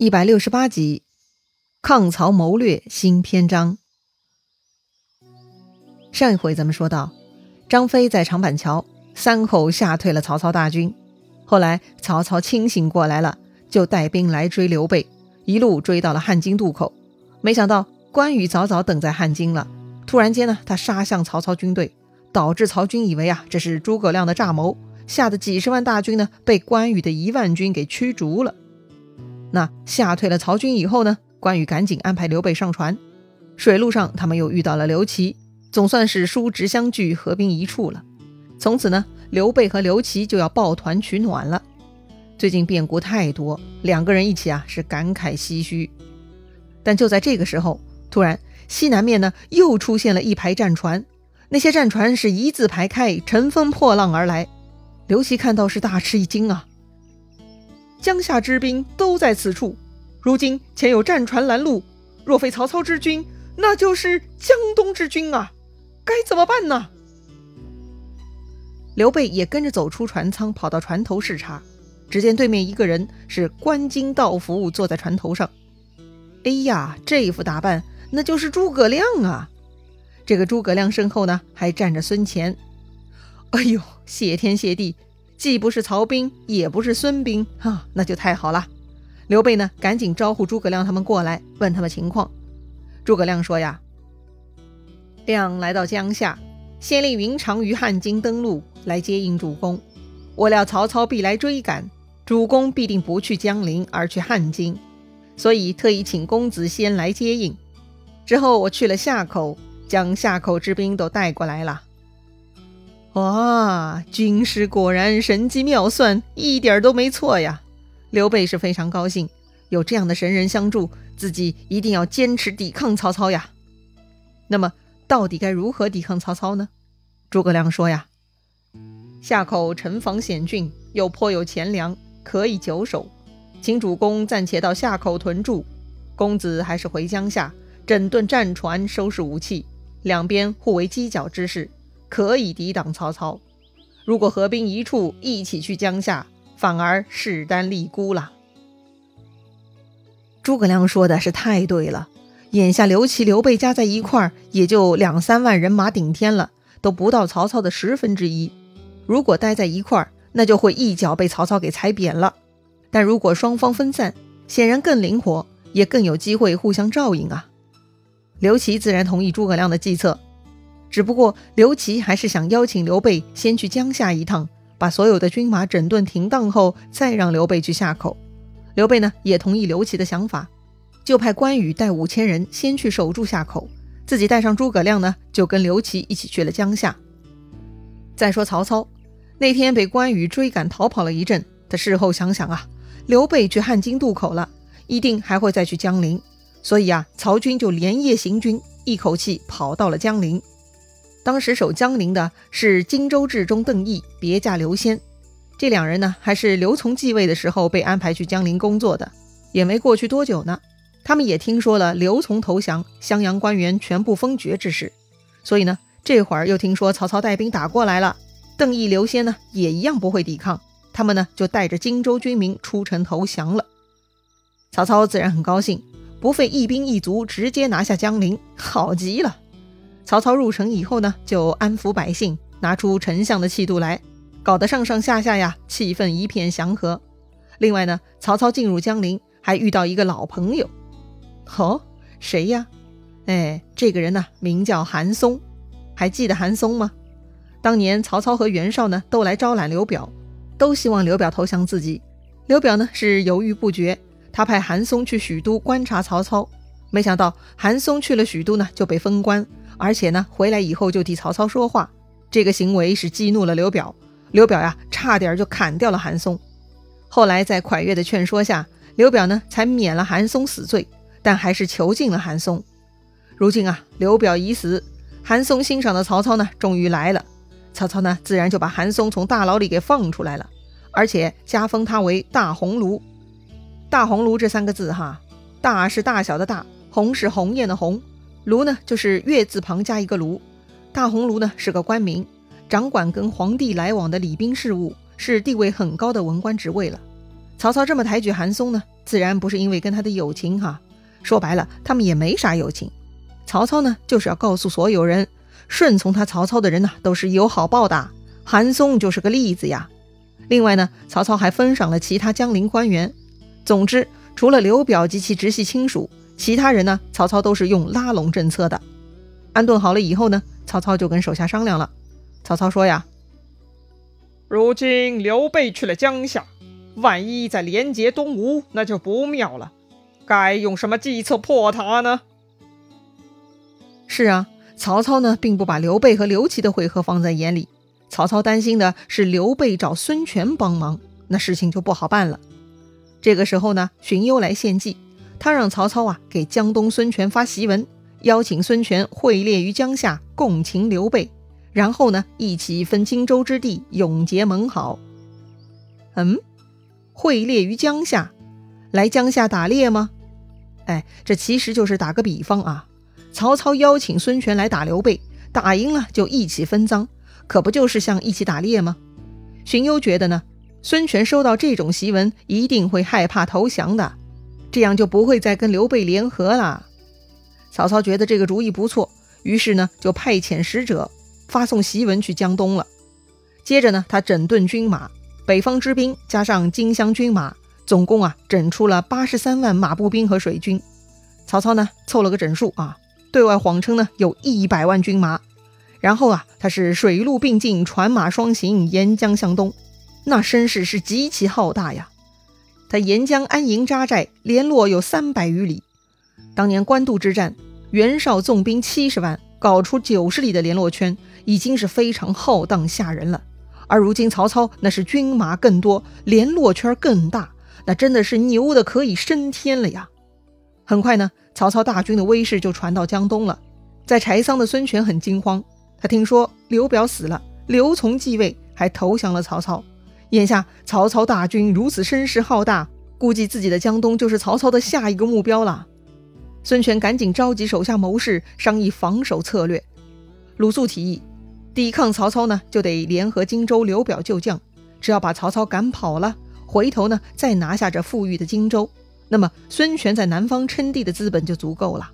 一百六十八集，抗曹谋略新篇章。上一回咱们说到，张飞在长板桥三口吓退了曹操大军。后来曹操清醒过来了，就带兵来追刘备，一路追到了汉津渡口。没想到关羽早早等在汉津了，突然间呢，他杀向曹操军队，导致曹军以为啊这是诸葛亮的诈谋，吓得几十万大军呢被关羽的一万军给驱逐了。那吓退了曹军以后呢？关羽赶紧安排刘备上船。水路上，他们又遇到了刘琦，总算是叔侄相聚，合兵一处了。从此呢，刘备和刘琦就要抱团取暖了。最近变故太多，两个人一起啊是感慨唏嘘。但就在这个时候，突然西南面呢又出现了一排战船，那些战船是一字排开，乘风破浪而来。刘琦看到是大吃一惊啊。江夏之兵都在此处，如今前有战船拦路，若非曹操之军，那就是江东之军啊！该怎么办呢？刘备也跟着走出船舱，跑到船头视察，只见对面一个人是官巾道服，坐在船头上。哎呀，这副打扮，那就是诸葛亮啊！这个诸葛亮身后呢，还站着孙乾。哎呦，谢天谢地！既不是曹兵，也不是孙兵，哈，那就太好了。刘备呢，赶紧招呼诸葛亮他们过来，问他们情况。诸葛亮说呀：“亮来到江夏，先令云长于汉津登陆，来接应主公。我料曹操必来追赶，主公必定不去江陵，而去汉津，所以特意请公子先来接应。之后我去了夏口，将夏口之兵都带过来了。”哇，军师果然神机妙算，一点都没错呀！刘备是非常高兴，有这样的神人相助，自己一定要坚持抵抗曹操呀。那么，到底该如何抵抗曹操呢？诸葛亮说呀：“夏口城防险峻，又颇有钱粮，可以久守，请主公暂且到夏口屯驻，公子还是回江夏整顿战船，收拾武器，两边互为犄角之势。”可以抵挡曹操。如果合兵一处，一起去江夏，反而势单力孤了。诸葛亮说的是太对了。眼下刘琦、刘备加在一块儿，也就两三万人马顶天了，都不到曹操的十分之一。如果待在一块儿，那就会一脚被曹操给踩扁了。但如果双方分散，显然更灵活，也更有机会互相照应啊。刘琦自然同意诸葛亮的计策。只不过刘琦还是想邀请刘备先去江夏一趟，把所有的军马整顿停当后，再让刘备去夏口。刘备呢也同意刘琦的想法，就派关羽带五千人先去守住夏口，自己带上诸葛亮呢，就跟刘琦一起去了江夏。再说曹操，那天被关羽追赶逃跑了一阵，他事后想想啊，刘备去汉津渡口了，一定还会再去江陵，所以啊，曹军就连夜行军，一口气跑到了江陵。当时守江陵的是荆州治中邓毅，别驾刘先。这两人呢，还是刘琮继位的时候被安排去江陵工作的，也没过去多久呢。他们也听说了刘琮投降，襄阳官员全部封爵之事，所以呢，这会儿又听说曹操带兵打过来了，邓毅、刘先呢也一样不会抵抗，他们呢就带着荆州军民出城投降了。曹操自然很高兴，不费一兵一卒，直接拿下江陵，好极了。曹操入城以后呢，就安抚百姓，拿出丞相的气度来，搞得上上下下呀气氛一片祥和。另外呢，曹操进入江陵还遇到一个老朋友，哦，谁呀？哎，这个人呢名叫韩松，还记得韩松吗？当年曹操和袁绍呢都来招揽刘表，都希望刘表投降自己。刘表呢是犹豫不决，他派韩松去许都观察曹操，没想到韩松去了许都呢就被封官。而且呢，回来以后就替曹操说话，这个行为是激怒了刘表。刘表呀，差点就砍掉了韩松。后来在蒯越的劝说下，刘表呢才免了韩松死罪，但还是囚禁了韩松。如今啊，刘表已死，韩松欣赏的曹操呢，终于来了。曹操呢，自然就把韩松从大牢里给放出来了，而且加封他为大鸿胪。大鸿胪这三个字哈，大是大小的大，鸿是鸿雁的鸿。卢呢，就是月字旁加一个卢。大鸿胪呢是个官名，掌管跟皇帝来往的礼宾事务，是地位很高的文官职位了。曹操这么抬举韩松呢，自然不是因为跟他的友情哈。说白了，他们也没啥友情。曹操呢，就是要告诉所有人，顺从他曹操的人呢，都是有好报的。韩松就是个例子呀。另外呢，曹操还封赏了其他江陵官员。总之，除了刘表及其直系亲属，其他人呢，曹操都是用拉拢政策的。安顿好了以后呢，曹操就跟手下商量了。曹操说呀：“如今刘备去了江夏。”万一再连结东吴，那就不妙了。该用什么计策破他呢？是啊，曹操呢，并不把刘备和刘琦的会合放在眼里。曹操担心的是刘备找孙权帮忙，那事情就不好办了。这个时候呢，荀攸来献计，他让曹操啊给江东孙权发檄文，邀请孙权会猎于江夏，共擒刘备，然后呢，一起分荆州之地，永结盟好。嗯。会猎于江夏，来江夏打猎吗？哎，这其实就是打个比方啊。曹操邀请孙权来打刘备，打赢了就一起分赃，可不就是像一起打猎吗？荀攸觉得呢，孙权收到这种檄文一定会害怕投降的，这样就不会再跟刘备联合了。曹操觉得这个主意不错，于是呢就派遣使者发送檄文去江东了。接着呢，他整顿军马。北方之兵加上荆襄军马，总共啊整出了八十三万马步兵和水军。曹操呢凑了个整数啊，对外谎称呢有一百万军马。然后啊他是水陆并进，船马双行，沿江向东，那声势是极其浩大呀。他沿江安营扎寨，联络有三百余里。当年官渡之战，袁绍纵兵七十万，搞出九十里的联络圈，已经是非常浩荡吓人了。而如今曹操那是军马更多，联络圈更大，那真的是牛的可以升天了呀！很快呢，曹操大军的威势就传到江东了。在柴桑的孙权很惊慌，他听说刘表死了，刘琮继位，还投降了曹操。眼下曹操大军如此声势浩大，估计自己的江东就是曹操的下一个目标了。孙权赶紧召集手下谋士商议防守策略。鲁肃提议。抵抗曹操呢，就得联合荆州刘表旧将，只要把曹操赶跑了，回头呢再拿下这富裕的荆州，那么孙权在南方称帝的资本就足够了。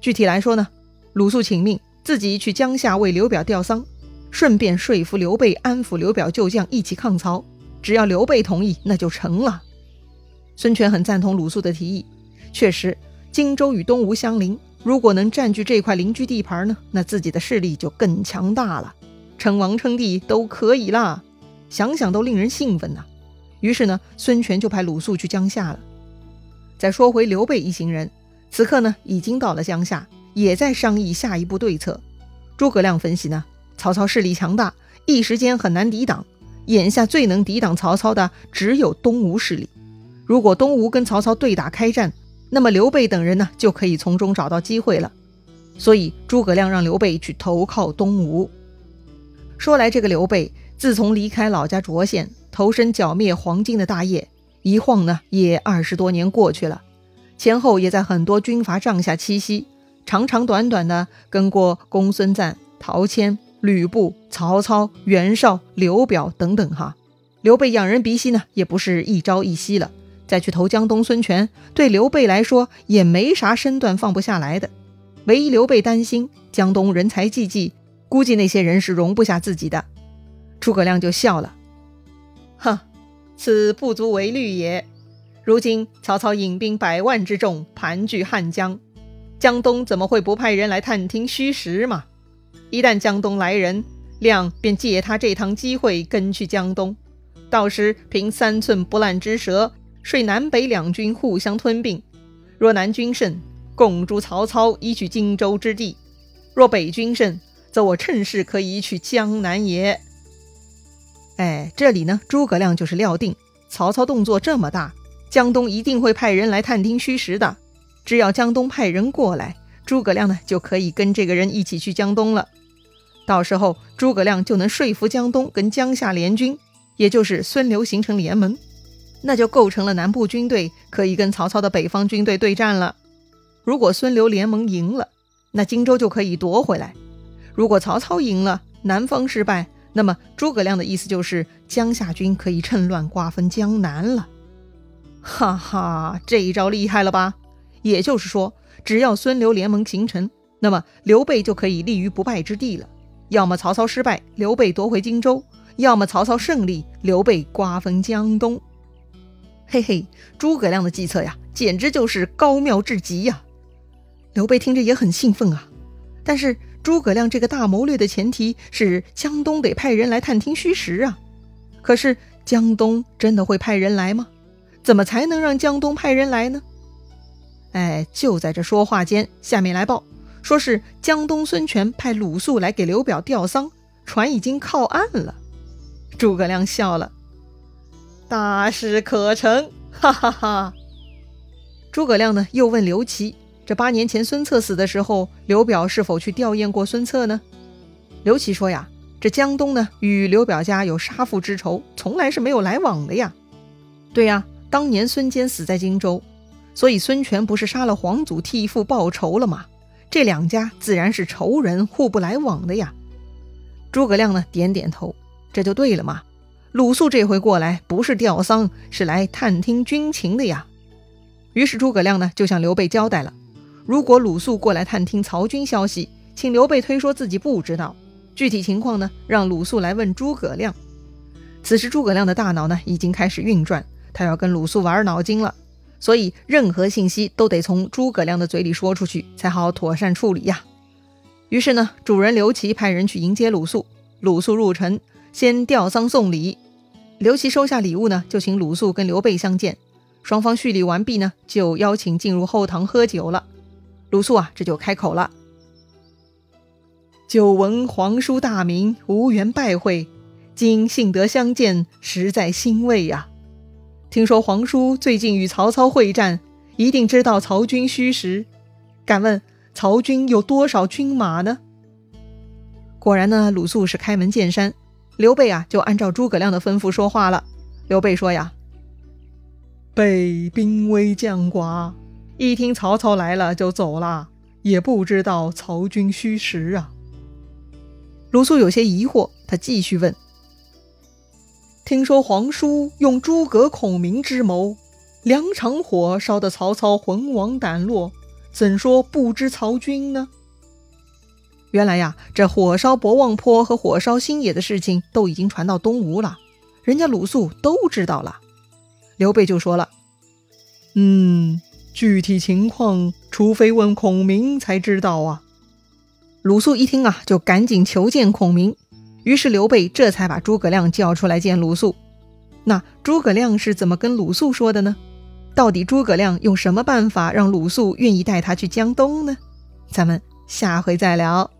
具体来说呢，鲁肃请命自己去江夏为刘表吊丧，顺便说服刘备安抚刘表旧将一起抗曹，只要刘备同意，那就成了。孙权很赞同鲁肃的提议，确实荆州与东吴相邻。如果能占据这块邻居地盘呢，那自己的势力就更强大了，称王称帝都可以啦，想想都令人兴奋呐。于是呢，孙权就派鲁肃去江夏了。再说回刘备一行人，此刻呢已经到了江夏，也在商议下一步对策。诸葛亮分析呢，曹操势力强大，一时间很难抵挡，眼下最能抵挡曹操的只有东吴势力。如果东吴跟曹操对打开战，那么刘备等人呢，就可以从中找到机会了。所以诸葛亮让刘备去投靠东吴。说来这个刘备，自从离开老家涿县，投身剿灭黄巾的大业，一晃呢也二十多年过去了，前后也在很多军阀帐下栖息，长长短短的跟过公孙瓒、陶谦、吕布、曹操、袁绍、刘表等等哈。刘备仰人鼻息呢，也不是一朝一夕了。再去投江东，孙权对刘备来说也没啥身段放不下来的。唯一刘备担心江东人才济济，估计那些人是容不下自己的。诸葛亮就笑了，哼，此不足为虑也。如今曹操引兵百万之众盘踞汉江，江东怎么会不派人来探听虚实嘛？一旦江东来人，亮便借他这趟机会跟去江东，到时凭三寸不烂之舌。率南北两军互相吞并，若南军胜，共诛曹操，以取荆州之地；若北军胜，则我趁势可以取江南也。哎，这里呢，诸葛亮就是料定曹操动作这么大，江东一定会派人来探听虚实的。只要江东派人过来，诸葛亮呢就可以跟这个人一起去江东了。到时候，诸葛亮就能说服江东跟江夏联军，也就是孙刘形成联盟。那就构成了南部军队可以跟曹操的北方军队对战了。如果孙刘联盟赢了，那荆州就可以夺回来；如果曹操赢了，南方失败，那么诸葛亮的意思就是江夏军可以趁乱瓜分江南了。哈哈，这一招厉害了吧？也就是说，只要孙刘联盟形成，那么刘备就可以立于不败之地了。要么曹操失败，刘备夺回荆州；要么曹操胜利，刘备瓜分江东。嘿嘿，诸葛亮的计策呀，简直就是高妙至极呀！刘备听着也很兴奋啊。但是诸葛亮这个大谋略的前提是江东得派人来探听虚实啊。可是江东真的会派人来吗？怎么才能让江东派人来呢？哎，就在这说话间，下面来报，说是江东孙权派鲁肃来给刘表吊丧，船已经靠岸了。诸葛亮笑了，大事可成，哈哈哈。诸葛亮呢，又问刘琦，这八年前孙策死的时候，刘表是否去吊唁过孙策呢？刘琦说呀，这江东呢，与刘表家有杀父之仇，从来是没有来往的呀。对呀。当年孙坚死在荆州，所以孙权不是杀了皇祖替父报仇了吗？这两家自然是仇人，互不来往的呀。诸葛亮呢，点点头，这就对了嘛。鲁肃这回过来不是吊丧，是来探听军情的呀。于是诸葛亮呢，就向刘备交代了：如果鲁肃过来探听曹军消息，请刘备推说自己不知道，具体情况呢，让鲁肃来问诸葛亮。此时诸葛亮的大脑呢，已经开始运转。他要跟鲁肃玩脑筋了，所以任何信息都得从诸葛亮的嘴里说出去，才好妥善处理呀。于是呢，主人刘琦派人去迎接鲁肃。鲁肃入城，先吊丧送礼。刘琦收下礼物呢，就请鲁肃跟刘备相见。双方叙礼完毕呢，就邀请进入后堂喝酒了。鲁肃啊，这就开口了：“久闻皇叔大名，无缘拜会，今幸得相见，实在欣慰呀。”听说皇叔最近与曹操会战，一定知道曹军虚实。敢问曹军有多少军马呢？果然呢，鲁肃是开门见山。刘备啊，就按照诸葛亮的吩咐说话了。刘备说呀：“备兵微将寡，一听曹操来了就走了，也不知道曹军虚实啊。”鲁肃有些疑惑，他继续问。听说皇叔用诸葛孔明之谋，两场火烧得曹操魂亡胆落，怎说不知曹军呢？原来呀，这火烧博望坡和火烧新野的事情都已经传到东吴了，人家鲁肃都知道了。刘备就说了：“嗯，具体情况，除非问孔明才知道啊。”鲁肃一听啊，就赶紧求见孔明。于是刘备这才把诸葛亮叫出来见鲁肃。那诸葛亮是怎么跟鲁肃说的呢？到底诸葛亮用什么办法让鲁肃愿意带他去江东呢？咱们下回再聊。